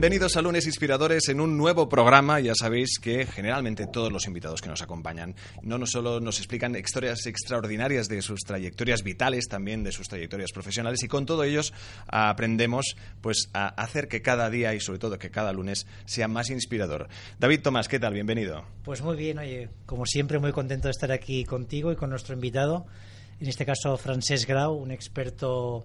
Bienvenidos a Lunes Inspiradores en un nuevo programa. Ya sabéis que generalmente todos los invitados que nos acompañan no, solo nos explican historias extraordinarias de sus trayectorias vitales, también de sus trayectorias profesionales y con todo ellos aprendemos pues a hacer que cada día y sobre todo que cada lunes sea más inspirador. David Tomás, ¿qué tal? Bienvenido. Pues muy bien, oye, como siempre muy contento de estar aquí contigo y con nuestro invitado, en este caso Francesc Grau, un experto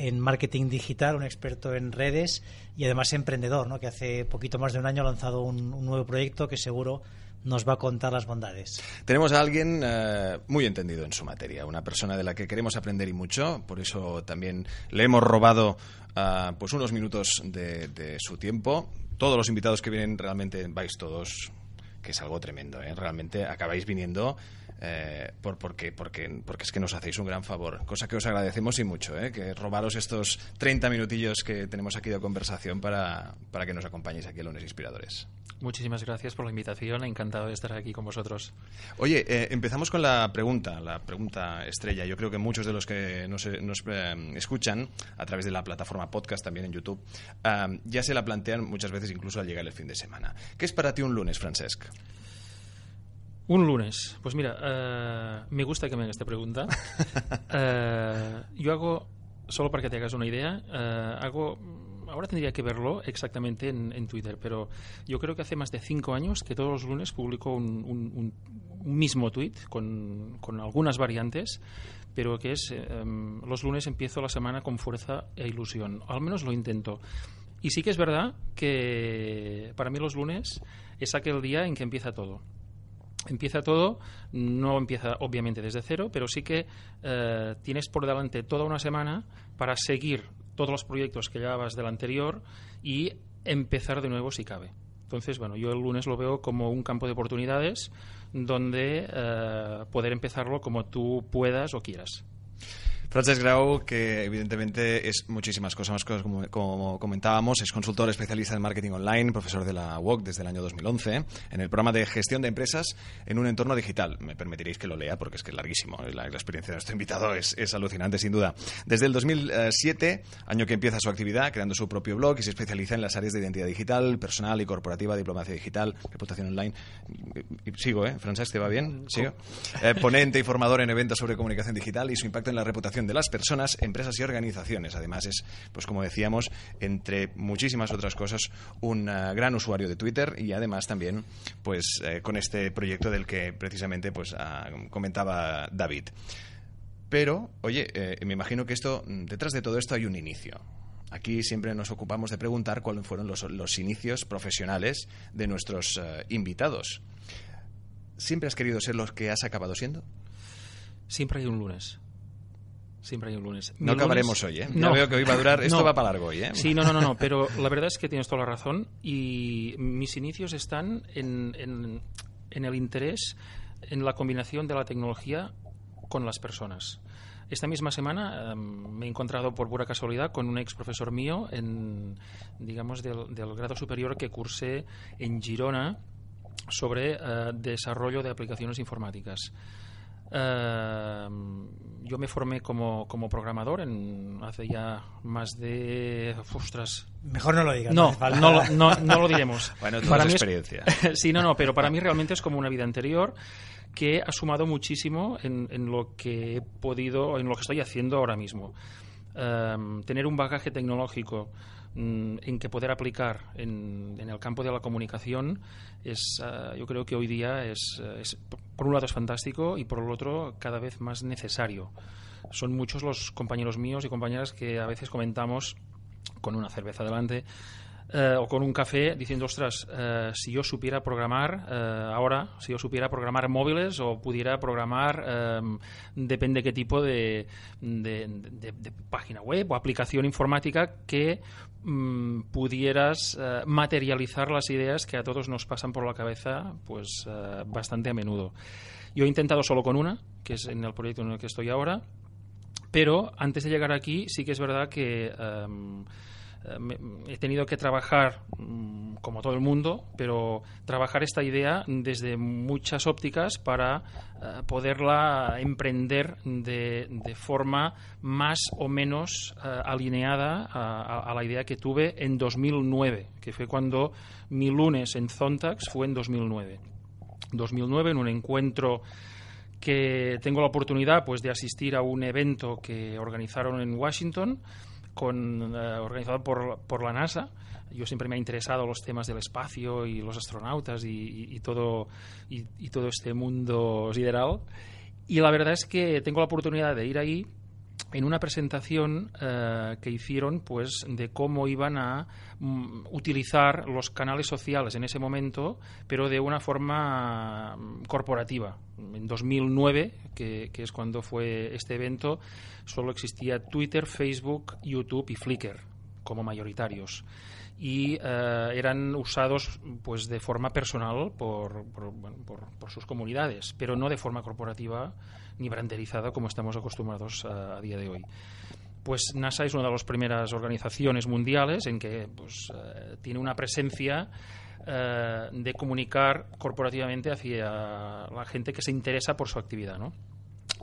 en marketing digital, un experto en redes y además emprendedor, ¿no? que hace poquito más de un año ha lanzado un, nuevo proyecto que seguro nos va a contar las bondades. Tenemos a alguien eh, muy entendido en su materia, una persona de la que queremos aprender y mucho, por eso también le hemos robado uh, pues unos minutos de, de, su tiempo. Todos los invitados que vienen realmente vais todos, que es algo tremendo, ¿eh? realmente acabáis viniendo eh, por, porque, porque, porque es que nos hacéis un gran favor, cosa que os agradecemos y mucho, ¿eh? que robaros estos 30 minutillos que tenemos aquí de conversación para, para que nos acompañéis aquí en Lunes Inspiradores. Muchísimas gracias por la invitación, encantado de estar aquí con vosotros. Oye, eh, empezamos con la pregunta, la pregunta estrella. Yo creo que muchos de los que nos, nos eh, escuchan a través de la plataforma podcast, también en YouTube, ya se la plantean muchas veces incluso al llegar el fin de semana. ¿Qué es para ti un lunes, Francesc? Un lunes. Pues mira, uh, me gusta que me hagas esta pregunta. uh, yo hago, solo para que te hagas una idea, uh, hago, ahora tendría que verlo exactamente en, en, Twitter, pero yo creo que hace más de cinco años que todos los lunes publico un, un, un, un mismo tweet con, con, algunas variantes, pero que es, um, los lunes empiezo la semana con fuerza e ilusión. Al menos lo intento. Y sí que es verdad que para mí los lunes es aquel día en que empieza todo empieza todo, no empieza obviamente desde cero, pero sí que eh, tienes por delante toda una semana para seguir todos los proyectos que llevabas del anterior y empezar de nuevo si cabe. Entonces, bueno, yo el lunes lo veo como un campo de oportunidades donde eh, poder empezarlo como tú puedas o quieras. Francesc Grau, que evidentemente es muchísimas cosas más, como, como, comentábamos, es consultor especialista en marketing online, profesor de la UOC desde el año 2011, en el programa de gestión de empresas en un entorno digital. Me permitiréis que lo lea porque es que es larguísimo. La, la experiencia de nuestro invitado es, es, alucinante, sin duda. Desde el 2007, año que empieza su actividad, creando su propio blog y se especializa en las áreas de identidad digital, personal y corporativa, diplomacia digital, reputación online. Sigo, ¿eh? Francesc, ¿te va bien? Sigo. Eh, ponente y formador en eventos sobre comunicación digital y su impacto en la reputación de las personas, empresas y organizaciones. Además es, pues como decíamos, entre muchísimas otras cosas, un uh, gran usuario de Twitter y además también, pues eh, con este proyecto del que precisamente pues uh, comentaba David. Pero, oye, eh, me imagino que esto, detrás de todo esto hay un inicio. Aquí siempre nos ocupamos de preguntar cuáles fueron los, inicios profesionales de nuestros invitados. ¿Siempre has querido ser los que has acabado siendo? Siempre hay un lunes. Siempre hay un lunes. No acabaremos hoy, ¿eh? No, ya veo que hoy va a durar. Esto no. va para largo hoy, ¿eh? Sí, no, no, no, no, pero la verdad es que tienes toda la razón y mis inicios están en, en, en el interés en la combinación de la tecnología con las personas. Esta misma semana um, me he encontrado por pura casualidad con un ex profesor mío en, digamos, del, del grado superior que cursé en Girona sobre uh, desarrollo de aplicaciones informáticas. Uh, yo me formé como, como programador en, hace ya más de. ¡Ostras! Mejor no lo digas. No, no, no, no, lo diremos. bueno, para mi experiencia. Es, sí, no, no, pero para mí realmente es como una vida anterior que ha sumado muchísimo en, en lo que he podido, en lo que estoy haciendo ahora mismo. Um, tener un bagaje tecnológico en que poder aplicar en, en, el campo de la comunicación es, uh, yo creo que hoy día es, es, por un lado es fantástico y por el otro cada vez más necesario. Son muchos los compañeros míos y compañeras que a veces comentamos con una cerveza delante eh, o con un café diciendo, ostras, eh, si yo supiera programar eh, ahora, si yo supiera programar móviles o pudiera programar, eh, depende qué tipo de- de página web o aplicación informática que mm, pudieras eh, materializar las ideas que a todos nos pasan por la cabeza pues eh, bastante a menudo. Yo he intentado solo con una, que es en el proyecto en el que estoy ahora, pero antes de llegar aquí sí que es verdad que em, he tenido que trabajar mm, como todo el mundo, pero trabajar esta idea desde muchas ópticas para eh, poderla emprender de, forma más o menos eh, alineada a- a la idea que tuve en 2009, que fue cuando mi lunes en Zontax fue en 2009. 2009 en un encuentro que tengo la oportunidad pues de asistir a un evento que organizaron en Washington con, eh, organizado por, por la NASA. Yo siempre me ha interesado los temas del espacio y los astronautas y, y- y todo, y, y todo este mundo sideral. Y la verdad es que tengo la oportunidad de ir ahí en una presentación eh, que hicieron pues de cómo iban a mm, utilizar los canales sociales en ese momento pero de una forma mm, corporativa en 2009 que, es cuando fue este evento solo existía Twitter Facebook YouTube y Flickr como mayoritarios y eh, eran usados pues de forma personal por, por, bueno, por- por sus comunidades, pero no de forma corporativa ni branderizada como estamos acostumbrados a, a día de hoy. Pues NASA es una de las primeras organizaciones mundiales en que pues, eh, tiene una presencia eh, de comunicar corporativamente hacia la gente que se interesa por su actividad, ¿no?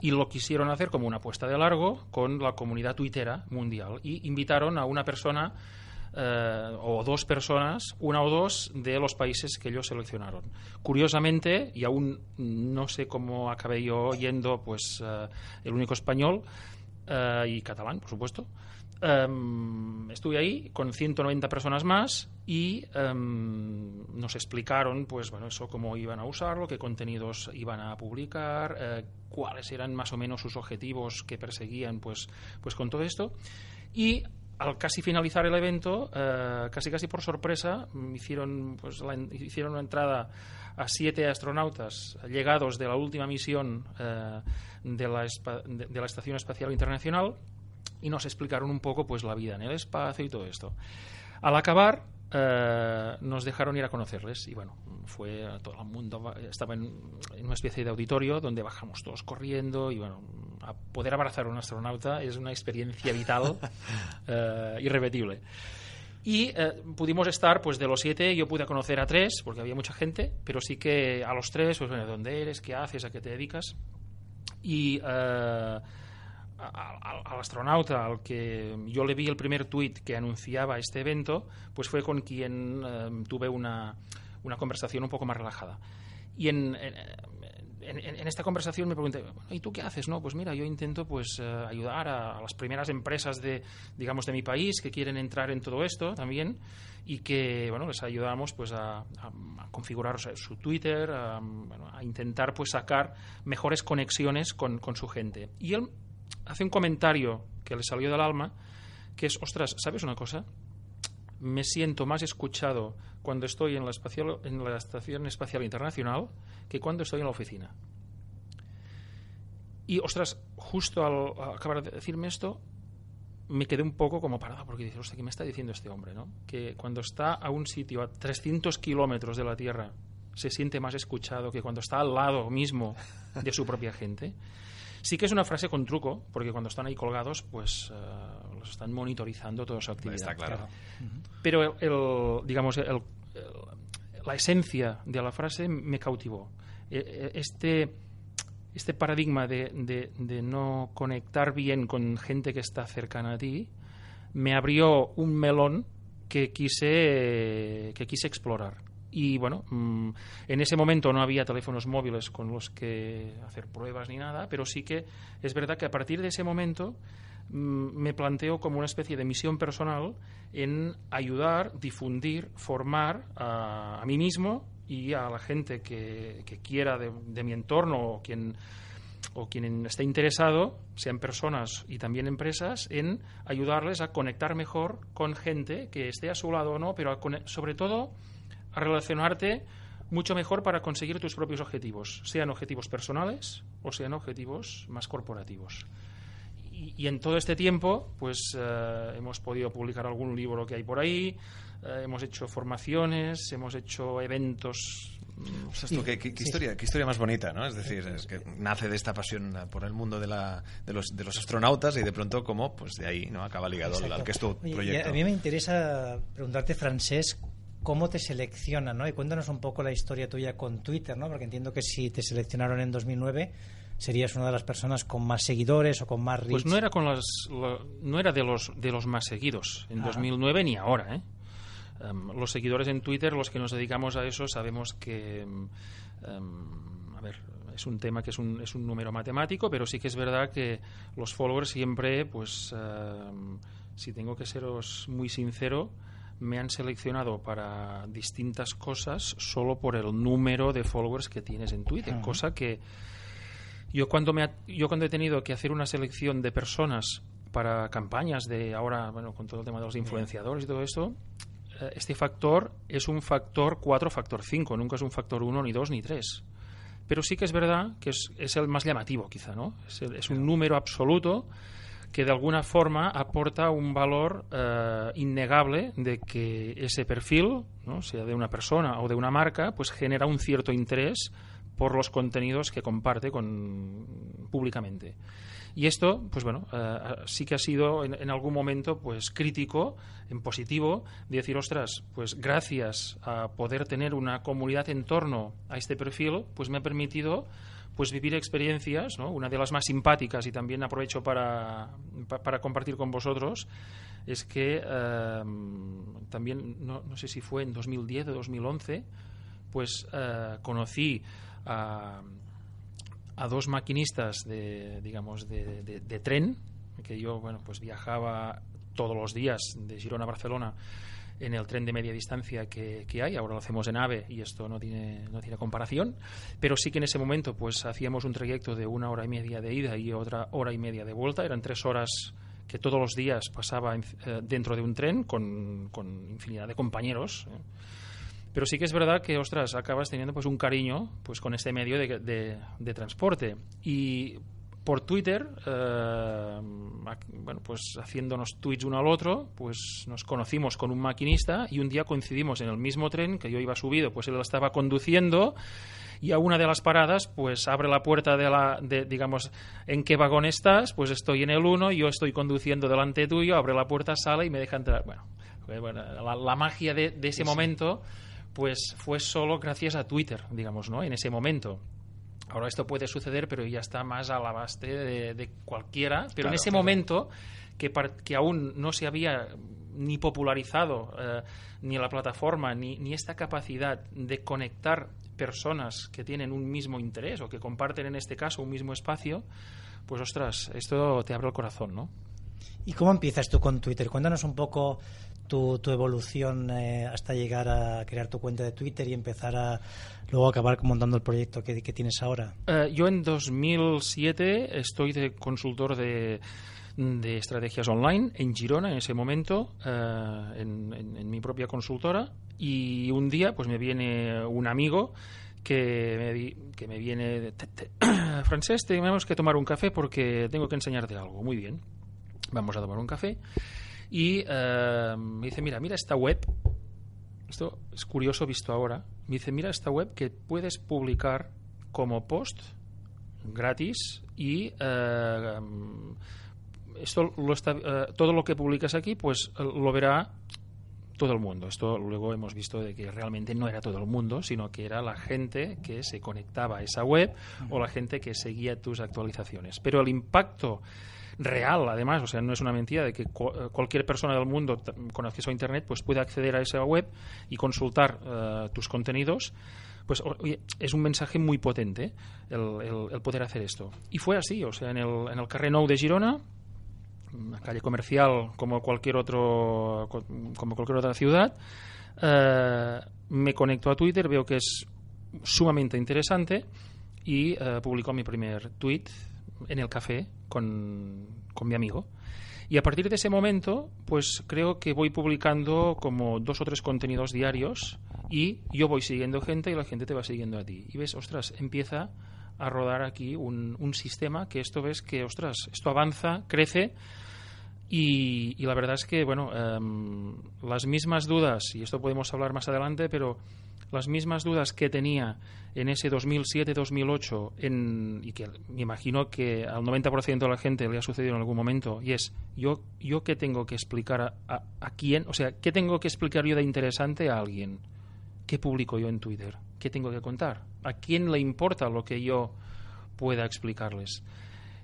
y lo quisieron hacer como una apuesta de largo con la comunidad tuitera mundial y invitaron a una persona eh, o dos personas, una o dos de los países que ellos seleccionaron. Curiosamente, y aún no sé cómo acabé yo yendo, pues eh, el único español eh, y catalán, por supuesto. Em, estuve ahí con 190 personas más y em, nos explicaron pues bueno eso cómo iban a usarlo qué contenidos iban a publicar eh, cuáles eran más o menos sus objetivos que perseguían pues pues con todo esto y al casi finalizar el evento, eh, casi casi por sorpresa, hicieron, pues, hicieron una entrada a siete astronautas llegados de la última misión eh, de, la de- la Estación Espacial Internacional y nos explicaron un poco pues la vida en el espacio y todo esto. Al acabar, eh, nos dejaron ir a conocerles y bueno, fue a todo el mundo, estaba en, en una especie de auditorio donde bajamos todos corriendo y bueno, a poder abrazar a un astronauta es una experiencia vital eh, irrepetible. Y eh, pudimos estar, pues de los siete, yo pude conocer a tres, porque había mucha gente, pero sí que a los tres, pues bueno, ¿dónde eres? ¿Qué haces? ¿A qué te dedicas? Y eh, al, astronauta al que yo le vi el primer tuit que anunciaba este evento, pues fue con quien eh, tuve una, una conversación un poco más relajada. Y en, en- en esta conversación me pregunté, "Bueno, ¿y tú qué haces? No, pues mira, yo intento pues eh, ayudar a, a las primeras empresas de, digamos, de mi país que quieren entrar en todo esto también y que, bueno, les ayudamos pues a, a- a configurar o sea, su Twitter, bueno, a intentar pues sacar mejores conexiones con, con su gente. Y él hace un comentario que le salió del alma, que es, ostras, ¿sabes una cosa? Me siento más escuchado cuando estoy en la, espacial- en la Estación Espacial Internacional que cuando estoy en la oficina. Y, ostras, justo al, acabar de decirme esto, me quedé un poco como parado, porque dices, hostia, ¿qué me está diciendo este hombre? Que cuando está a un sitio a 300 kilómetros de la Tierra se siente más escuchado que cuando está al lado mismo de su propia gente. Sí que es una frase con truco, porque cuando están ahí colgados, pues eh, los están monitorizando toda su actividad. Está claro. Pero el, digamos, el- el- la esencia de la frase me cautivó. E- e- Este, este paradigma de, de- de no conectar bien con gente que está cercana a ti me abrió un melón que quise, que quise explorar. Y bueno, mm, en ese momento no había teléfonos móviles con los que hacer pruebas ni nada, pero sí que es verdad que a partir de ese momento mm, me planteo como una especie de misión personal en ayudar, difundir, formar a, a mí mismo y a la gente que, quiera de, mi entorno o quien o quien esté interesado, sean personas y también empresas, en ayudarles a conectar mejor con gente que esté a su lado o no, pero sobre todo a relacionarte mucho mejor para conseguir tus propios objetivos, sean objetivos personales o sean objetivos más corporativos. Y, en todo este tiempo, pues eh, hemos podido publicar algún libro que hay por ahí, eh, hemos hecho formaciones, hemos hecho eventos qué, historia, qué historia más bonita, ¿no? Es decir, es que nace de esta pasión por el mundo de, la, de, los, de los astronautas y de pronto, como, pues de ahí, ¿no? Acaba ligado al que es tu proyecto. a mí me interesa preguntarte, Francés, cómo te seleccionan, ¿no? Y cuéntanos un poco la historia tuya con Twitter, ¿no? Porque entiendo que si te seleccionaron en 2009 serías una de las personas con más seguidores o con más reach. Pues no era con las no era de los de los más seguidos en 2009 ni ahora, ¿eh? Em, los seguidores en Twitter, los que nos dedicamos a eso, sabemos que, em, em, a ver, es un tema que es un, es un número matemático, pero sí que es verdad que los followers siempre, pues, si tengo que seros muy sincero, me han seleccionado para distintas cosas solo por el número de followers que tienes en Twitter, cosa que yo cuando me yo cuando he tenido que hacer una selección de personas para campañas de ahora, bueno, con todo el tema de los influenciadores y todo esto, eh, este factor es un factor 4, factor 5, nunca es un factor 1, ni 2, ni 3. Pero sí que es verdad que es, es el más llamativo, quizá, ¿no? Es, un número absoluto que de alguna forma aporta un valor eh, innegable de que ese perfil, ¿no? sea de una persona o de una marca, pues genera un cierto interés por los contenidos que comparte con, públicamente. Y esto, pues bueno, eh, sí que ha sido en, algún momento pues crítico, en positivo, de decir, ostras, pues gracias a poder tener una comunidad en torno a este perfil, pues me ha permitido pues vivir experiencias, ¿no? una de las más simpáticas y también aprovecho para, para compartir con vosotros, es que eh, también, no, no, sé si fue en 2010 o 2011, pues eh, conocí a a dos maquinistas de, digamos, de, de, tren, que yo, bueno, pues viajaba todos los días de Girona a Barcelona en el tren de media distancia que, que, hay. Ahora lo hacemos en AVE y esto no tiene, no tiene comparación. Pero sí que en ese momento pues hacíamos un trayecto de una hora y media de ida y otra hora y media de vuelta. Eran tres horas que todos los días pasaba eh, dentro de un tren con, con infinidad de compañeros. ¿eh? Pero sí que es verdad que, ostras, acabas teniendo pues un cariño pues con este medio de, de, transporte. Y por Twitter, eh, bueno, pues haciéndonos tweets uno al otro, pues nos conocimos con un maquinista y un día coincidimos en el mismo tren que yo iba subido, pues él lo estaba conduciendo y a una de las paradas pues abre la puerta de la de, digamos en qué vagón estás pues estoy en el uno yo estoy conduciendo delante tuyo abre la puerta sale y me deja entrar bueno, pues, la, magia de, ese momento pues fue solo gracias a Twitter, digamos, ¿no? En ese momento. Ahora esto puede suceder, pero ya está más a la base de, cualquiera. Pero en ese momento, que, que aún no se había ni popularizado eh, ni la plataforma, ni, ni esta capacidad de conectar personas que tienen un mismo interés o que comparten en este caso un mismo espacio, pues ostras, esto te abre el corazón, ¿no? ¿Y cómo empiezas tú con Twitter? Cuéntanos un poco tu, tu evolución eh, hasta llegar a crear tu cuenta de Twitter y empezar a luego acabar montando el proyecto que, tienes ahora? Eh, yo en 2007 estoy de consultor de, de estrategias online en Girona en ese momento, eh, en, mi propia consultora, y un día pues me viene un amigo que me, que me viene, Francés, tenemos que tomar un café porque tengo que enseñarte algo. Muy bien, vamos a tomar un café y eh, me dice, mira, mira esta web. Esto es curioso visto ahora. Me dice, mira esta web que puedes publicar como post gratis y eh, esto lo está, eh, todo lo que publicas aquí pues lo verá todo el mundo. Esto luego hemos visto de que realmente no era todo el mundo, sino que era la gente que se conectaba a esa web o la gente que seguía tus actualizaciones. Pero el impacto real, además, o sea, no es una mentira de que eh, cualquier persona del mundo con acceso a Internet pues puede acceder a esa web y consultar eh, tus contenidos pues es un mensaje muy potente el, poder hacer esto. Y fue así, o sea, en el, en el Carrer Nou de Girona, una calle comercial como cualquier otro como cualquier otra ciudad, eh, me conecto a Twitter, veo que es sumamente interesante y eh, publicó mi primer tweet en el café con, con mi amigo. Y a partir de ese momento, pues creo que voy publicando como dos o tres contenidos diarios y yo voy siguiendo gente y la gente te va siguiendo a ti. Y ves, ostras, empieza a rodar aquí un, un sistema que esto ves que, ostras, esto avanza, crece y, y la verdad es que, bueno, em, las mismas dudas, y esto podemos hablar más adelante, pero las mismas dudas que tenía en ese 2007-2008 en, y que me imagino que al 90% de la gente le ha sucedido en algún momento y es yo yo qué tengo que explicar a, a, quién o sea qué tengo que explicar yo de interesante a alguien qué publico yo en Twitter qué tengo que contar a quién le importa lo que yo pueda explicarles.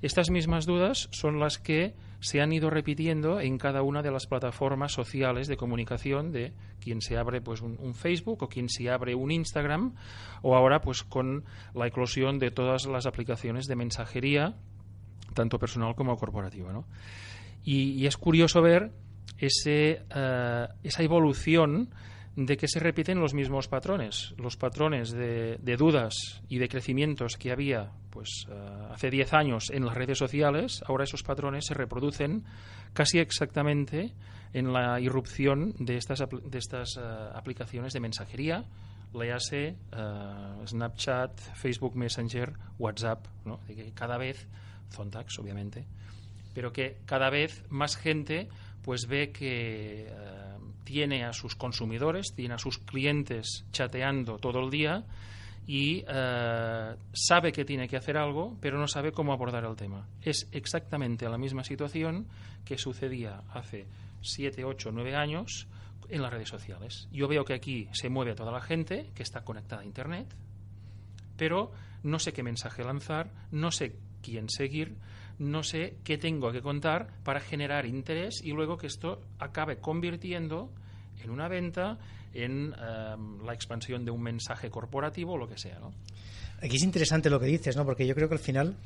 Estas mismas dudas son las que se han ido repitiendo en cada una de las plataformas sociales de comunicación de quien se abre pues un, Facebook o quien se abre un Instagram o ahora pues con la eclosión de todas las aplicaciones de mensajería tanto personal como corporativa ¿no? y, es curioso ver ese, uh, esa evolución de que se repiten los mismos patrones, los patrones de, de dudas y de crecimientos que había pues uh, hace 10 años en las redes sociales, ahora esos patrones se reproducen casi exactamente en la irrupción de estas, de estas uh, aplicaciones de mensajería, léase uh, Snapchat, Facebook Messenger, WhatsApp, ¿no? de que cada vez, Zontax obviamente, pero que cada vez más gente pues ve que tiene a sus consumidores, tiene a sus clientes chateando todo el día y uh, sabe que tiene que hacer algo, pero no sabe cómo abordar el tema. Es exactamente la misma situación que sucedía hace 7, 8, 9 años en las redes sociales. Yo veo que aquí se mueve toda la gente que está conectada a Internet, pero no sé qué mensaje lanzar, no sé quién seguir, no sé qué tengo que contar para generar interés y luego que esto acabe convirtiendo en una venta, en um, la expansión de un mensaje corporativo, lo que sea. ¿no? Aquí es interesante lo que dices, ¿no? porque yo creo que al final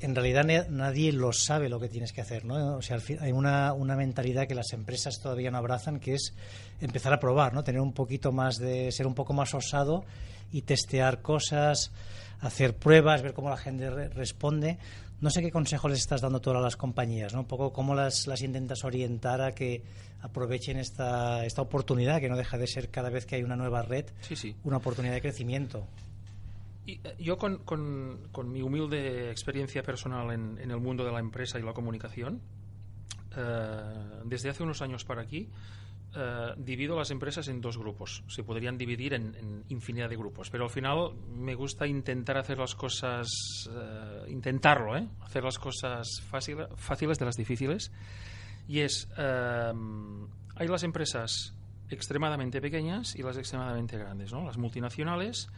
en realidad nadie lo sabe lo que tienes que hacer, ¿no? O sea, hay una, una, mentalidad que las empresas todavía no abrazan, que es empezar a probar, ¿no? Tener un poquito más de, ser un poco más osado y testear cosas, hacer pruebas, ver cómo la gente re responde. No sé qué consejo les estás dando tú a las compañías, ¿no? Un poco cómo las, las intentas orientar a que aprovechen esta, esta oportunidad, que no deja de ser cada vez que hay una nueva red, sí, sí. una oportunidad de crecimiento. Y, eh, yo con, con, con, mi humilde experiencia personal en, en, el mundo de la empresa y la comunicación, uh, desde hace unos años para aquí, Uh, divido las empresas en dos grupos. Se podrían dividir en, infinidad de grupos, pero al final me gusta intentar hacer las cosas, uh, intentarlo, ¿eh? hacer las cosas fácil, fáciles de las difíciles. Y es, uh, hay las empresas extremadamente pequeñas y las extremadamente grandes, ¿no? Las multinacionales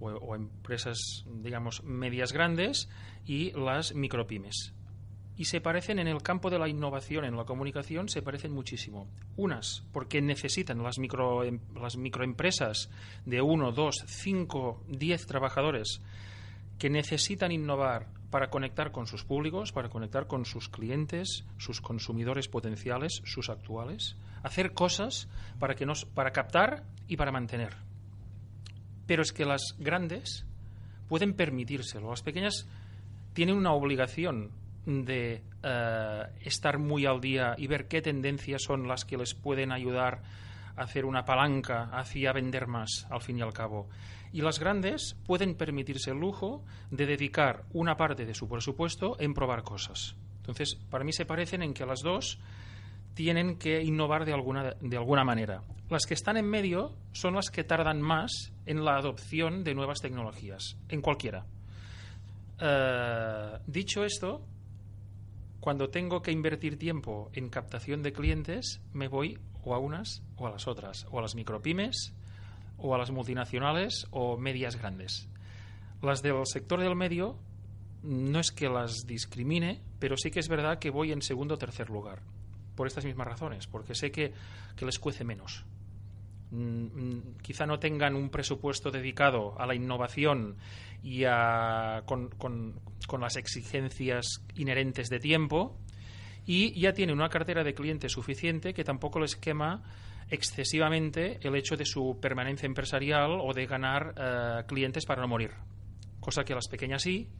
o, o empresas, digamos, medias grandes y las micropymes y se parecen en el campo de la innovación en la comunicación se parecen muchísimo. Unas porque necesitan las micro las microempresas de uno dos cinco diez trabajadores que necesitan innovar para conectar con sus públicos para conectar con sus clientes sus consumidores potenciales sus actuales hacer cosas para que nos para captar y para mantener. Pero es que las grandes pueden permitírselo. Las pequeñas tienen una obligación de uh, estar muy al día y ver qué tendencias son las que les pueden ayudar a hacer una palanca hacia vender más, al fin y al cabo. Y las grandes pueden permitirse el lujo de dedicar una parte de su presupuesto en probar cosas. Entonces, para mí se parecen en que las dos tienen que innovar de alguna, de alguna manera. Las que están en medio son las que tardan más en la adopción de nuevas tecnologías, en cualquiera. Uh, dicho esto, cuando tengo que invertir tiempo en captación de clientes, me voy o a unas o a las otras, o a las micropymes, o a las multinacionales o medias grandes. Las del sector del medio no es que las discrimine, pero sí que es verdad que voy en segundo o tercer lugar, por estas mismas razones, porque sé que, que les cuece menos. Mm, quizá no tengan un presupuesto dedicado a la innovación y a, con, con, las exigencias inherentes de tiempo y ya tiene una cartera de clientes suficiente que tampoco les quema excesivamente el hecho de su permanencia empresarial o de ganar uh, clientes para no morir. cosa que las pequeñas sí,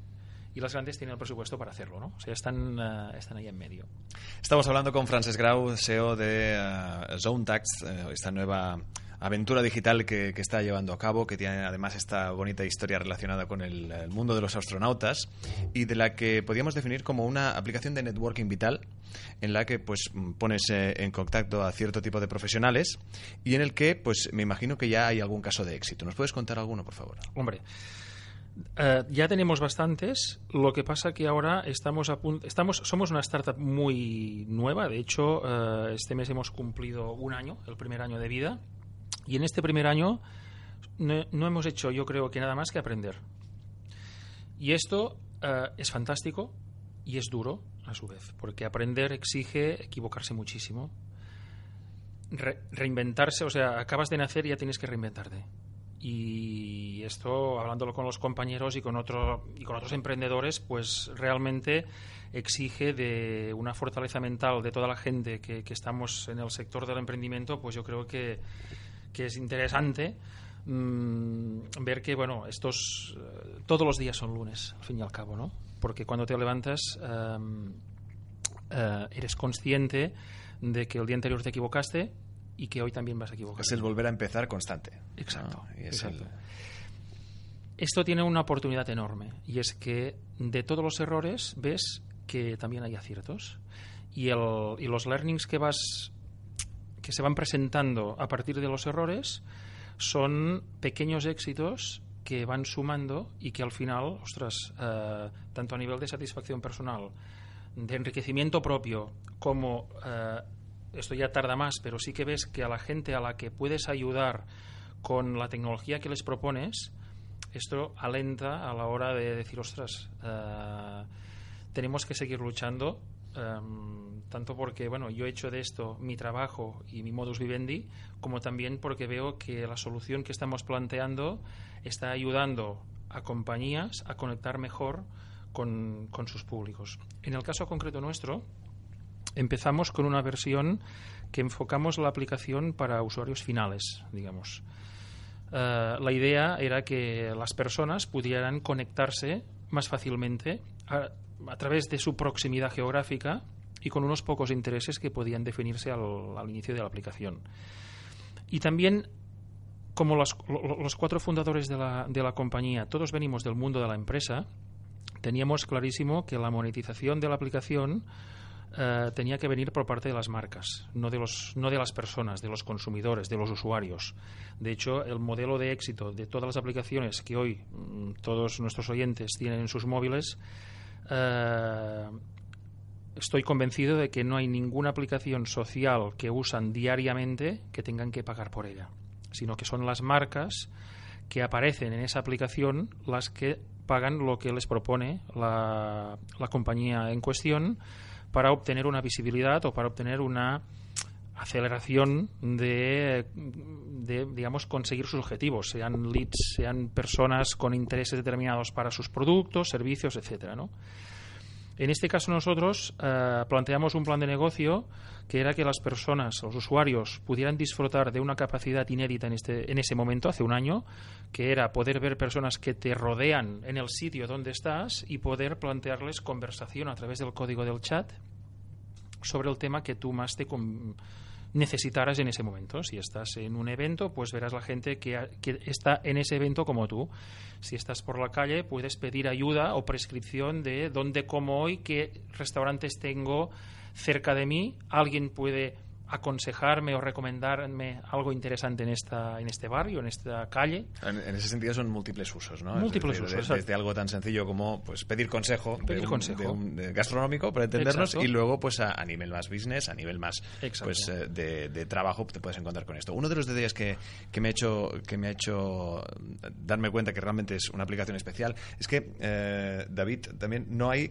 y las grandes tienen el presupuesto para hacerlo, ¿no? O sea, están, eh, están ahí en medio. Estamos hablando con Frances Grau, CEO de uh, Zone Tax, esta nueva aventura digital que, que, está llevando a cabo, que tiene además esta bonita historia relacionada con el, el, mundo de los astronautas y de la que podríamos definir como una aplicación de networking vital en la que pues pones eh, en contacto a cierto tipo de profesionales y en el que pues me imagino que ya hay algún caso de éxito. ¿Nos puedes contar alguno, por favor? Hombre, Uh, ya tenemos bastantes. Lo que pasa que ahora estamos a punto, estamos, somos una startup muy nueva. De hecho, uh, este mes hemos cumplido un año, el primer año de vida. Y en este primer año no, no hemos hecho, yo creo que nada más que aprender. Y esto uh, es fantástico y es duro a su vez, porque aprender exige equivocarse muchísimo. Re reinventarse, o sea, acabas de nacer y ya tienes que reinventarte y esto hablándolo con los compañeros y con otro, y con otros emprendedores pues realmente exige de una fortaleza mental de toda la gente que, que estamos en el sector del emprendimiento pues yo creo que, que es interesante mmm, ver que bueno estos uh, todos los días son lunes al fin y al cabo no porque cuando te levantas um, uh, eres consciente de que el día anterior te equivocaste y que hoy también vas a equivocar. Es el volver a empezar constante. Exacto. ¿no? Es exacto. el... Esto tiene una oportunidad enorme y es que de todos los errores ves que también hay aciertos y, el, y los learnings que vas que se van presentando a partir de los errores son pequeños éxitos que van sumando y que al final, ostras, eh, tanto a nivel de satisfacción personal, de enriquecimiento propio, como eh, esto ya tarda más, pero sí que ves que a la gente a la que puedes ayudar con la tecnología que les propones, esto alenta a la hora de decir, ostras, uh, tenemos que seguir luchando, um, tanto porque, bueno, yo he hecho de esto mi trabajo y mi modus vivendi, como también porque veo que la solución que estamos planteando está ayudando a compañías a conectar mejor con, con sus públicos. En el caso concreto nuestro, empezamos con una versión que enfocamos la aplicación para usuarios finales, digamos. Uh, la idea era que las personas pudieran conectarse más fácilmente a, través de su proximidad geográfica y con unos pocos intereses que podían definirse al, inicio de la aplicación. Y también, como los, los cuatro fundadores de la, de la compañía, todos venimos del mundo de la empresa, teníamos clarísimo que la monetización de la aplicación Uh, tenía que venir por parte de las marcas, no de, los, no de las personas, de los consumidores, de los usuarios. De hecho, el modelo de éxito de todas las aplicaciones que hoy mmm, todos nuestros oyentes tienen en sus móviles, uh, estoy convencido de que no hay ninguna aplicación social que usan diariamente que tengan que pagar por ella, sino que son las marcas que aparecen en esa aplicación las que pagan lo que les propone la compañía en cuestión para obtener una visibilidad o para obtener una aceleración de, de, digamos, conseguir sus objetivos, sean leads, sean personas con intereses determinados para sus productos, servicios, etcétera, ¿no? En este caso nosotros uh, planteamos un plan de negocio que era que las personas, los usuarios, pudieran disfrutar de una capacidad inédita en, este, en ese momento, hace un año, que era poder ver personas que te rodean en el sitio donde estás y poder plantearles conversación a través del código del chat sobre el tema que tú más te necesitaras en ese momento. Si estás en un evento, pues verás la gente que, está en ese evento como tú. Si estás por la calle, puedes pedir ayuda o prescripción de dónde como hoy, qué restaurantes tengo cerca de mí. Alguien puede aconsejarme o recomendarme algo interesante en esta en este barrio, en esta calle. En, en ese sentido son múltiples usos, ¿no? Múltiples usos. De, desde algo tan sencillo como pues pedir consejo, pedir de un, consejo. De un, de gastronómico, para entendernos, Exacto. y luego pues a, a, nivel más business, a nivel más Exacto. pues eh, de, de, trabajo te puedes encontrar con esto. Uno de los detalles que, que me ha hecho que me ha hecho darme cuenta que realmente es una aplicación especial es que eh, David también no hay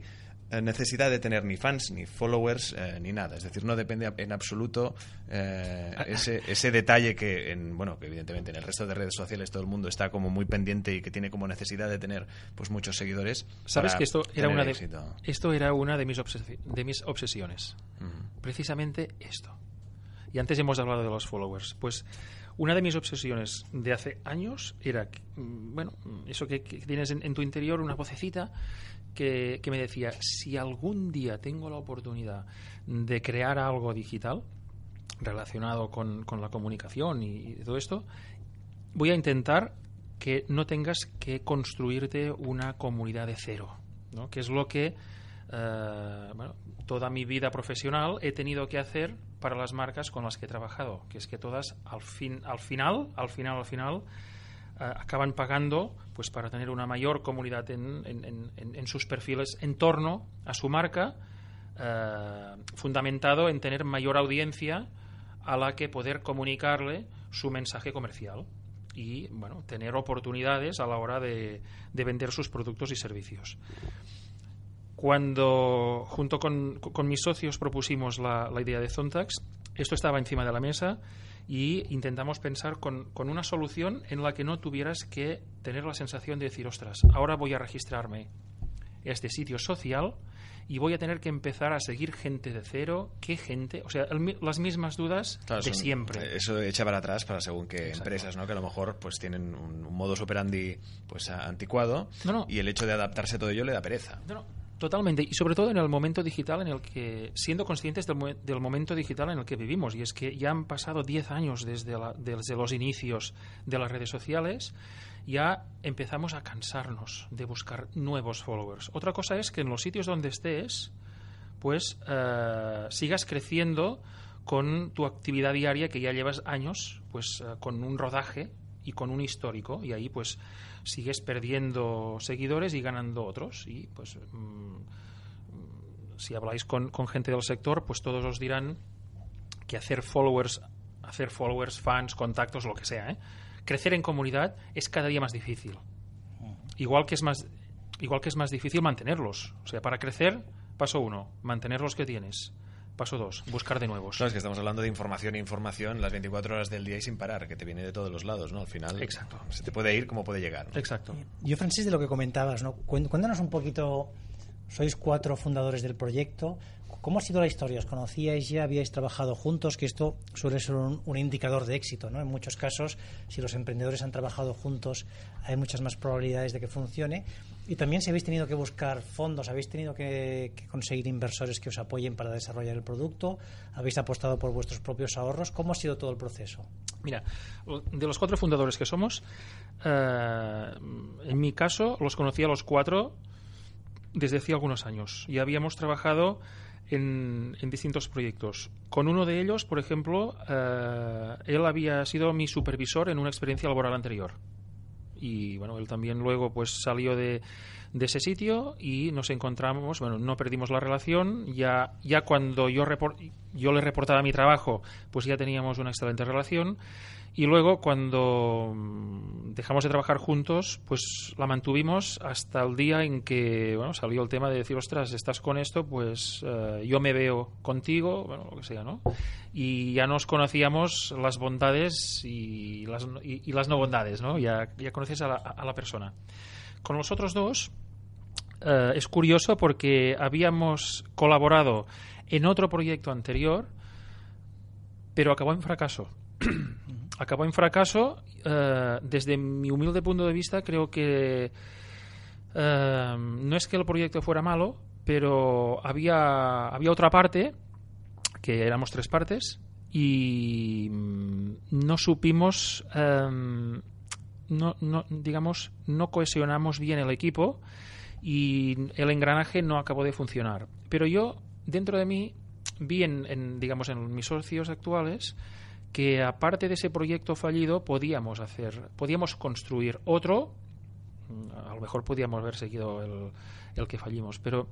necesidad de tener ni fans, ni followers, eh, ni nada. Es decir, no depende en absoluto eh, ese, ese, detalle que, en, bueno, que evidentemente en el resto de redes sociales todo el mundo está como muy pendiente y que tiene como necesidad de tener pues muchos seguidores. Sabes que esto era una de, éxito. esto era una de mis, de mis obsesiones. Uh -huh. Precisamente esto. Y antes hemos hablado de los followers. Pues una de mis obsesiones de hace años era, mm, bueno, eso que, tienes en, tu interior, una vocecita que, me decía, si algún día tengo la oportunidad de crear algo digital relacionado con, la comunicación y, todo esto, voy a intentar que no tengas que construirte una comunidad de cero, ¿no? que es lo que eh, bueno, toda mi vida profesional he tenido que hacer para las marcas con las que he trabajado, que es que todas al, fin, al final, al final, al final, acaban pagando pues para tener una mayor comunidad en, en, sus perfiles en torno a su marca, eh, fundamentado en tener mayor audiencia a la que poder comunicarle su mensaje comercial y bueno, tener oportunidades a la hora de, de vender sus productos y servicios. Cuando, junto con, mis socios, propusimos la, idea de Zontax, esto estaba encima de la mesa y intentamos pensar con, una solución en la que no tuvieras que tener la sensación de decir, ostras, ahora voy a registrarme a este sitio social y voy a tener que empezar a seguir gente de cero. ¿Qué gente? O sea, las mismas dudas de siempre. Eso echa para atrás para según qué empresas, ¿no? Que a lo mejor pues tienen un, modo modus operandi pues anticuado y el hecho de adaptarse a todo ello le da pereza. Totalmente, y sobre todo en el momento digital en el que, siendo conscientes del, momento digital en el que vivimos, y es que ya han pasado 10 años desde, desde los inicios de las redes sociales, ya empezamos a cansarnos de buscar nuevos followers. Otra cosa es que en los sitios donde estés, pues eh, sigas creciendo con tu actividad diaria que ya llevas años, pues eh, con un rodaje y con un histórico, y ahí pues sigues perdiendo seguidores y ganando otros. Y pues mm, si habláis con, con, gente del sector, pues todos os dirán que hacer followers, hacer followers, fans, contactos, lo que sea, ¿eh? crecer en comunidad es cada día más difícil. Igual que es más igual que es más difícil mantenerlos. O sea, para crecer, paso uno, mantener los que tienes. Paso dos, buscar de nuevos. Claro, es que estamos hablando de información e información las 24 horas del día y sin parar, que te viene de todos los lados, ¿no? Al final Exacto. se te puede ir como puede llegar. Exacto. Yo, Francis, de lo que comentabas, ¿no? Cuéntanos un poquito, sois cuatro fundadores del proyecto, ¿Cómo ha sido la historia? ¿Os conocíais ya? ¿Habíais trabajado juntos? Que esto suele ser un, indicador de éxito, ¿no? En muchos casos, si los emprendedores han trabajado juntos, hay muchas más probabilidades de que funcione. Y también si habéis tenido que buscar fondos, habéis tenido que, conseguir inversores que os apoyen para desarrollar el producto, habéis apostado por vuestros propios ahorros. ¿Cómo ha sido todo el proceso? Mira, de los cuatro fundadores que somos, eh, en mi caso los conocí a los cuatro desde hace algunos años y habíamos trabajado en, distintos proyectos. Con uno de ellos, por ejemplo, eh, él había sido mi supervisor en una experiencia laboral anterior. Y bueno, él también luego pues salió de, ese sitio y nos encontramos, bueno, no perdimos la relación, ya, ya cuando yo, yo le reportaba mi trabajo, pues ya teníamos una excelente relación y luego cuando mm, dejamos de trabajar juntos, pues la mantuvimos hasta el día en que bueno, salió el tema de decir, ostras, estás con esto, pues eh, yo me veo contigo, bueno, lo que sea, ¿no? Y ya nos conocíamos las bondades y las, y, las no bondades, ¿no? Ya, ya conoces a la, a la persona. Con los otros dos eh, es curioso porque habíamos colaborado en otro proyecto anterior, pero acabó en fracaso. acabó en fracaso. Eh, desde mi humilde punto de vista, creo que eh, no es que el proyecto fuera malo, pero había, había otra parte, que éramos tres partes, y mm, no supimos, em, no, no, digamos, no cohesionamos bien el equipo y el engranaje no acabó de funcionar. Pero yo, dentro de mí, vi en digamos, en mis socios actuales que aparte de ese proyecto fallido podíamos hacer, podíamos construir otro, mm, a lo mejor podíamos haber seguido el, el que fallimos, pero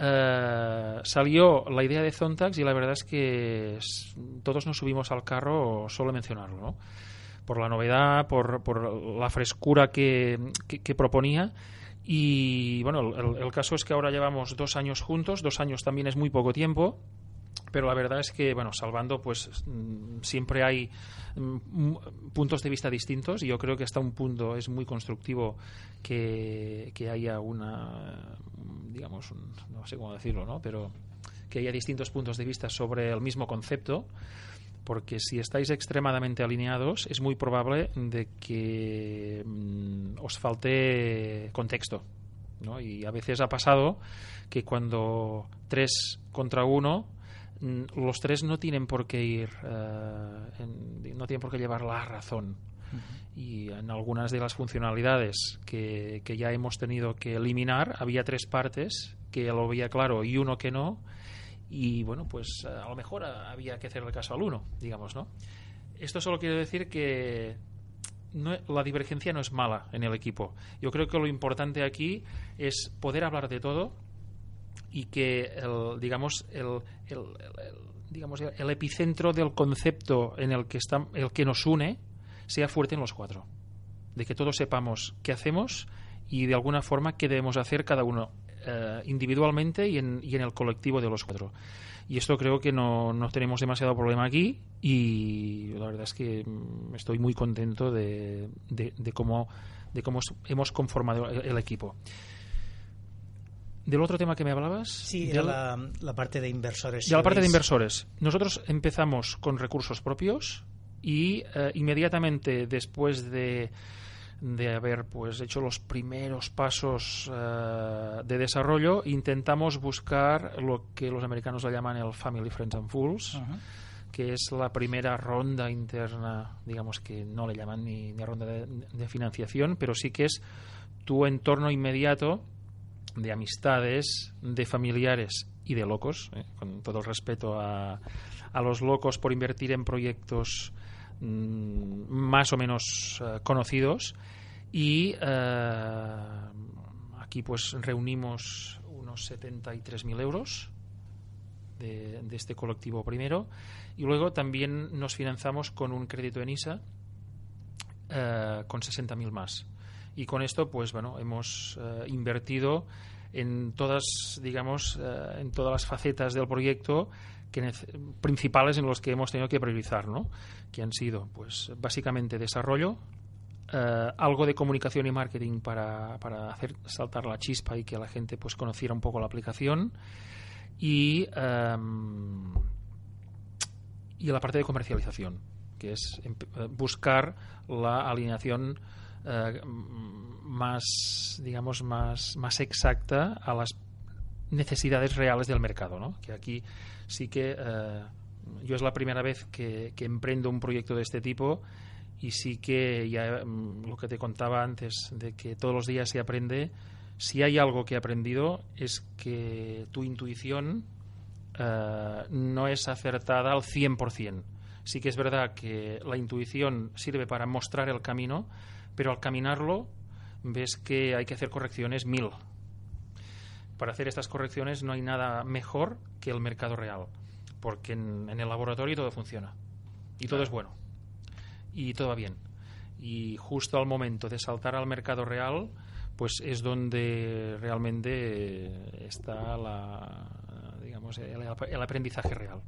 eh, salió la idea de Zontax y la verdad es que todos nos subimos al carro solo mencionarlo, ¿no? por la novedad, por, por la frescura que, que, proponía. Y bueno, el, el, caso es que ahora llevamos dos años juntos, dos años también es muy poco tiempo, pero la verdad es que, bueno, salvando, pues mm, siempre hay mm, puntos de vista distintos y yo creo que hasta un punto es muy constructivo que, que haya una, digamos, no sé cómo decirlo, ¿no? Pero que haya distintos puntos de vista sobre el mismo concepto. porque si estáis extremadamente alineados es muy probable de que mm, os falte contexto. ¿no? Y a veces ha pasado que cuando tres contra uno, los tres no tienen por qué ir, en- no tienen por qué llevar la razón. Y en algunas de las funcionalidades que, que ya hemos tenido que eliminar, había tres partes que lo veía claro y uno que no. Y bueno, pues eh, a lo mejor había que hacerle caso al uno, digamos, ¿no? Esto solo quiere decir que no- la divergencia no es mala en el equipo. Yo creo que lo importante aquí es poder hablar de todo y que el, digamos el, el- digamos el, epicentro del concepto en el que está el que nos une sea fuerte en los cuatro. De que todos sepamos qué hacemos y de alguna forma qué debemos hacer cada uno eh, individualmente y en, y en el colectivo de los cuatro. Y esto creo que no, no tenemos demasiado problema aquí y la verdad es que mm, estoy muy contento de, de- cómo de cómo hemos conformado el equipo del otro tema que me hablabas Sí, era la, la parte de inversores. de la parte de inversores. Nosotros empezamos con recursos propios y eh, inmediatamente después de, de haber pues hecho los primeros pasos eh, de desarrollo, intentamos buscar lo que los americanos le llaman el Family Friends and Fools, que es la primera ronda interna, digamos que no le llaman ni, ni ronda de, de financiación, pero sí que es tu entorno inmediato de amistades, de familiares y de locos, eh, con todo el respeto a, a los locos por invertir en proyectos mm, más o menos eh, conocidos. Y eh, aquí pues reunimos unos 73.000 euros de, este colectivo primero. Y luego también nos financiamos con un crédito en ISA eh, con 60.000 más y con esto pues bueno hemos eh, invertido en todas digamos eh, en todas las facetas del proyecto que principales en los que hemos tenido que priorizar ¿no? que han sido pues básicamente desarrollo eh, algo de comunicación y marketing para, para hacer saltar la chispa y que la gente pues conociera un poco la aplicación y em, y la parte de comercialización que es eh, buscar la alineación eh, más digamos más más exacta a las necesidades reales del mercado ¿no? que aquí sí que eh, yo es la primera vez que, que emprendo un proyecto de este tipo y sí que ya mm, lo que te contaba antes de que todos los días se aprende si hay algo que he aprendido es que tu intuición eh, no es acertada al 100%. Sí que es verdad que la intuición sirve para mostrar el camino, pero al caminarlo ves que hay que hacer correcciones mil. Para hacer estas correcciones no hay nada mejor que el mercado real, porque en, en el laboratorio todo funciona y todo es bueno y todo va bien. Y justo al momento de saltar al mercado real, pues es donde realmente está la, digamos, el, el aprendizaje real.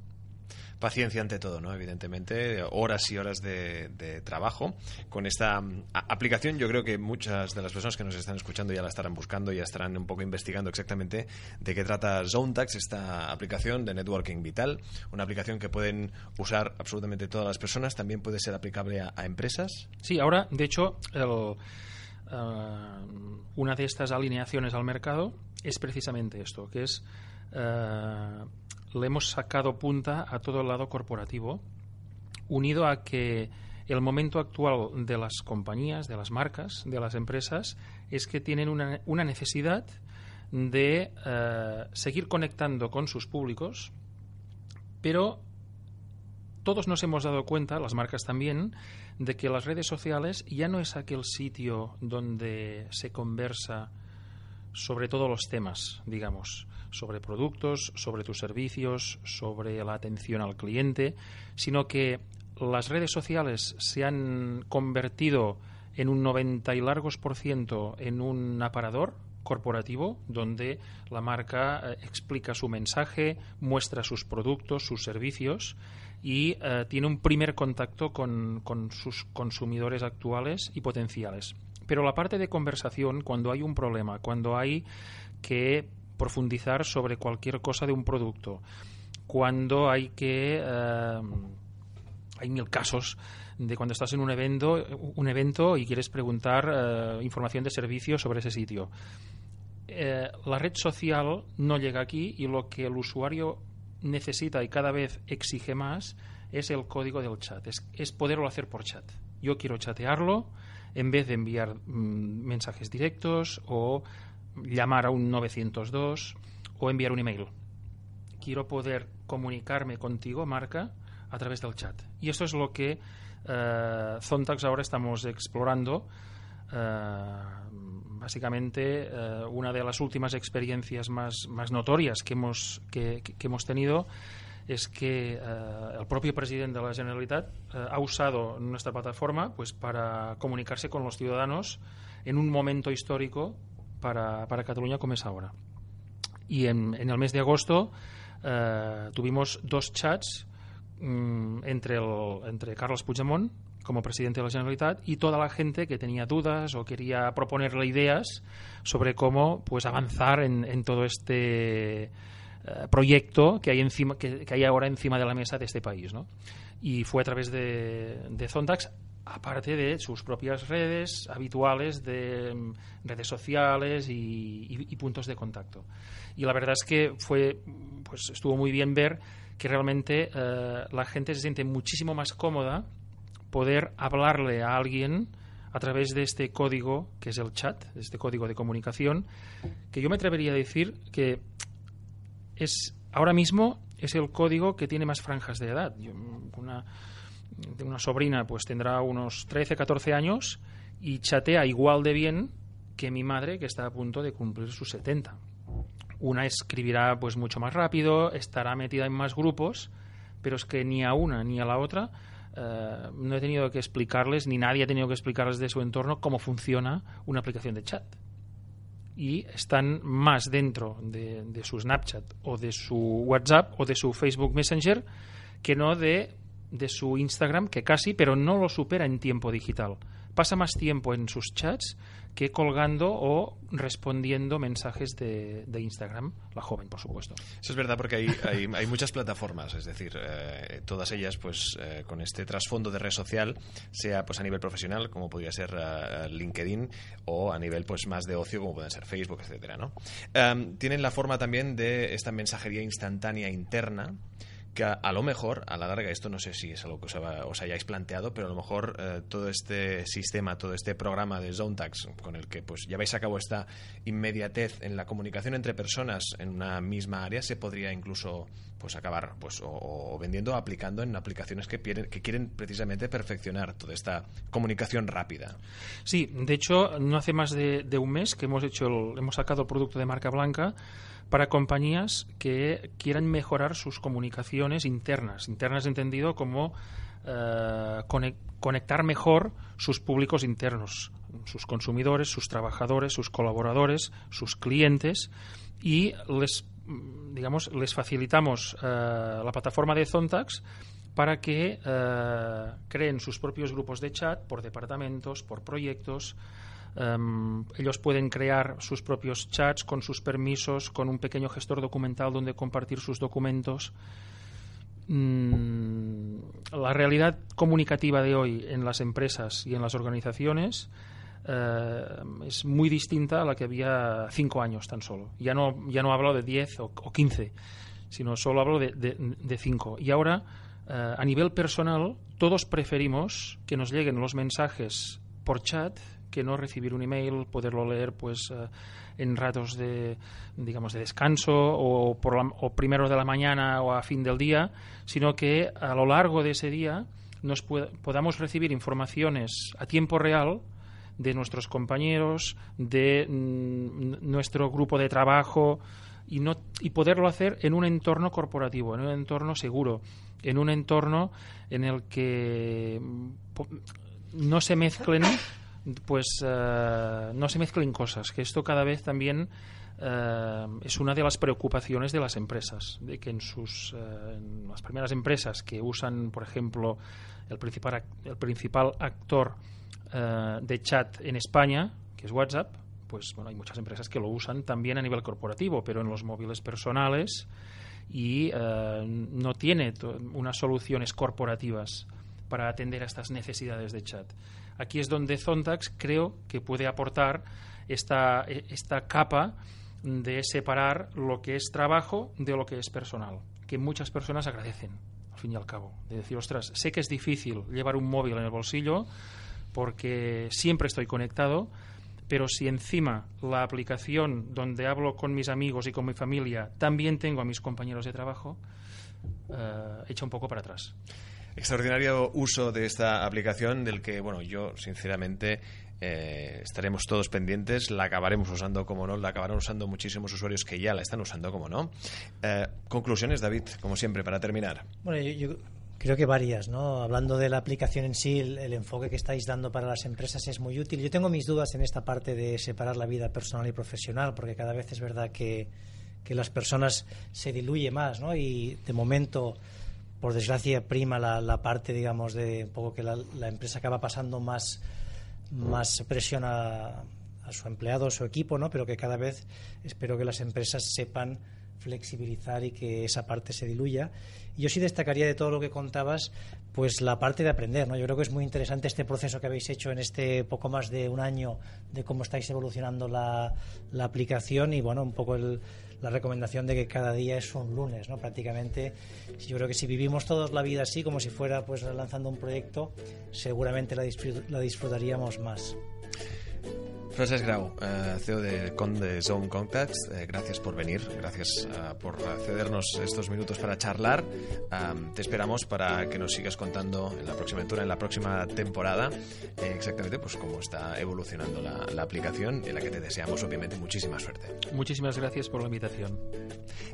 Paciencia ante todo, ¿no? Evidentemente, horas y horas de, trabajo. Con esta mm, aplicación, yo creo que muchas de las personas que nos están escuchando ya la estarán buscando, ya estarán un poco investigando exactamente de qué trata ZoneTax, esta aplicación de networking vital. Una aplicación que pueden usar absolutamente todas las personas. También puede ser aplicable a, empresas. Sí, ahora, de hecho, eh, una de estas alineaciones al mercado es precisamente esto, que es eh, le hemos sacado punta a todo el lado corporativo, unido a que el momento actual de las compañías, de las marcas, de las empresas, es que tienen una, una necesidad de eh, seguir conectando con sus públicos, pero todos nos hemos dado cuenta, las marcas también, de que las redes sociales ya no es aquel sitio donde se conversa sobre todos los temas, digamos, sobre productos, sobre tus servicios, sobre la atención al cliente, sino que las redes sociales se han convertido en un 90 y largos por ciento en un aparador corporativo donde la marca eh, explica su mensaje, muestra sus productos, sus servicios y eh, tiene un primer contacto con, con sus consumidores actuales y potenciales. Pero la parte de conversación, cuando hay un problema, cuando hay que profundizar sobre cualquier cosa de un producto, cuando hay que eh, hay mil casos de cuando estás en un evento, un evento y quieres preguntar eh, información de servicio sobre ese sitio. Eh, la red social no llega aquí y lo que el usuario necesita y cada vez exige más es el código del chat, es, es poderlo hacer por chat. Yo quiero chatearlo en vez de enviar mm, mensajes directos o llamar a un 902 o enviar un email. Quiero poder comunicarme contigo, marca, a través del chat. Y esto es lo que eh, Zontax ahora estamos explorando. Eh, básicamente, eh, una de las últimas experiencias más, más notorias que hemos, que, hemos tenido es que el propio presidente de la Generalitat ha usado nuestra plataforma pues para comunicarse con los ciudadanos en un momento histórico para, para Cataluña es ahora. Y en, el mes de agosto eh, tuvimos dos chats mm, entre, el, entre Carlos Puigdemont como presidente de la Generalitat y toda la gente que tenía dudas o quería proponerle ideas sobre cómo pues avanzar en, en todo este eh, proyecto que hay, encima, que, que, hay ahora encima de la mesa de este país. ¿no? Y fue a través de, de Zontax, aparte de sus propias redes habituales de mm, redes sociales y, puntos de contacto. Y la verdad es que fue, pues estuvo muy bien ver que realmente eh, la gente se siente muchísimo más cómoda poder hablarle a alguien a través de este código que es el chat, este código de comunicación, que yo me atrevería a decir que es ahora mismo es el código que tiene más franjas de edad. Una, una sobrina pues tendrá unos 13, 14 años y chatea igual de bien que mi madre que está a punto de cumplir sus 70. Una escribirá pues mucho más rápido, estará metida en más grupos, pero es que ni a una ni a la otra eh, no he tenido que explicarles, ni nadie ha tenido que explicarles de su entorno cómo funciona una aplicación de chat y están más dentro de, de, su Snapchat o de su WhatsApp o de su Facebook Messenger que no de, de su Instagram, que casi, pero no lo supera en tiempo digital. Pasa más tiempo en sus chats que colgando o respondiendo mensajes de, de Instagram, la joven, por supuesto. Eso es verdad porque hay, hay, muchas plataformas, es decir, eh, todas ellas pues eh, con este trasfondo de red social, sea pues a nivel profesional, como podría ser uh, LinkedIn, o a nivel pues más de ocio, como pueden ser Facebook, etcétera, ¿no? Um, tienen la forma también de esta mensajería instantánea interna, que a, lo mejor, a la larga, esto no sé si es algo que os, hayáis planteado, pero a lo mejor eh, todo este sistema, todo este programa de ZoneTax, con el que pues lleváis a cabo esta inmediatez en la comunicación entre personas en una misma área, se podría incluso pues acabar pues o, vendiendo o aplicando en aplicaciones que quieren, que quieren precisamente perfeccionar toda esta comunicación rápida. Sí, de hecho, no hace más de, de un mes que hemos hecho el, hemos sacado el producto de marca blanca para compañías que quieran mejorar sus comunicaciones internas, internas entendido como eh, conectar mejor sus públicos internos, sus consumidores, sus trabajadores, sus colaboradores, sus clientes y les digamos les facilitamos eh, la plataforma de Zontax para que eh, creen sus propios grupos de chat por departamentos, por proyectos, Um, ellos pueden crear sus propios chats con sus permisos, con un pequeño gestor documental donde compartir sus documentos. Mm, la realidad comunicativa de hoy en las empresas y en las organizaciones uh, es muy distinta a la que había cinco años tan solo. Ya no, ya no hablo de diez o, o quince, sino solo hablo de, cinco. Y ahora, uh, a nivel personal, todos preferimos que nos lleguen los mensajes por chat que no recibir un email, poderlo leer pues uh, en ratos de digamos de descanso o, por la, o primero de la mañana o a fin del día, sino que a lo largo de ese día nos podamos recibir informaciones a tiempo real de nuestros compañeros, de mm, nuestro grupo de trabajo y, no, y poderlo hacer en un entorno corporativo, en un entorno seguro, en un entorno en el que mm, no se mezclen pues uh, no se mezclen cosas, que esto cada vez también uh, es una de las preocupaciones de las empresas, de que en sus uh, en las primeras empresas que usan, por ejemplo, el principal, el principal actor de chat en España, que es WhatsApp, pues bueno, hay muchas empresas que lo usan también a nivel corporativo, pero en los móviles personales y no tiene unas soluciones corporativas para atender a estas necesidades de chat. Aquí es donde Zontax creo que puede aportar esta, esta capa de separar lo que es trabajo de lo que es personal, que muchas personas agradecen, al fin y al cabo. De decir, ostras, sé que es difícil llevar un móvil en el bolsillo porque siempre estoy conectado, pero si encima la aplicación donde hablo con mis amigos y con mi familia también tengo a mis compañeros de trabajo, eh, echa un poco para atrás. Extraordinario uso de esta aplicación del que, bueno, yo sinceramente eh, estaremos todos pendientes, la acabaremos usando como no, la acabarán usando muchísimos usuarios que ya la están usando como no. Eh, conclusiones, David, como siempre, para terminar. Bueno, yo, creo que varias, ¿no? Hablando de la aplicación en sí, el, enfoque que estáis dando para las empresas es muy útil. Yo tengo mis dudas en esta parte de separar la vida personal y profesional, porque cada vez es verdad que, que las personas se diluye más, ¿no? Y de momento por desgracia prima la, parte digamos de un poco que la, la, empresa acaba pasando más más presión a, su empleado, a su equipo, ¿no? pero que cada vez espero que las empresas sepan flexibilizar y que esa parte se diluya. Yo sí destacaría de todo lo que contabas, pues la parte de aprender, ¿no? Yo creo que es muy interesante este proceso que habéis hecho en este poco más de un año de cómo estáis evolucionando la, aplicación y, bueno, un poco la recomendación de que cada día es un lunes, ¿no? Prácticamente, yo creo que si vivimos todos la vida así, como si fuera pues lanzando un proyecto, seguramente la, la disfrutaríamos más. Francesc Grau, eh, CEO de, Conde Zone Contacts, eh, gracias por venir, gracias eh, por cedernos estos minutos para charlar. te esperamos para que nos sigas contando en la próxima aventura, en la próxima temporada, exactamente pues cómo está evolucionando la, la, aplicación en la que te deseamos obviamente muchísima suerte. Muchísimas gracias por la invitación.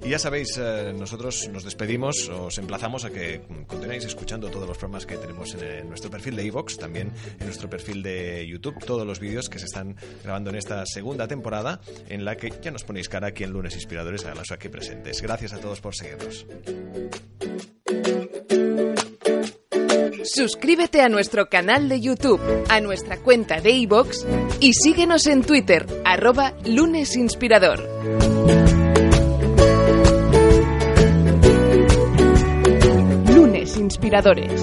Y ya sabéis, nosotros nos despedimos, os emplazamos a que continuéis escuchando todos los programas que tenemos en, nuestro perfil de iVox, también en nuestro perfil de YouTube, todos los vídeos que se están grabando en esta segunda temporada en la que ya nos ponéis cara aquí en Lunes Inspiradores a los aquí presentes. Gracias a todos por seguirnos. Suscríbete a nuestro canal de YouTube, a nuestra cuenta de iVoox y síguenos en Twitter, arroba lunesinspirador. Lunes Inspiradores.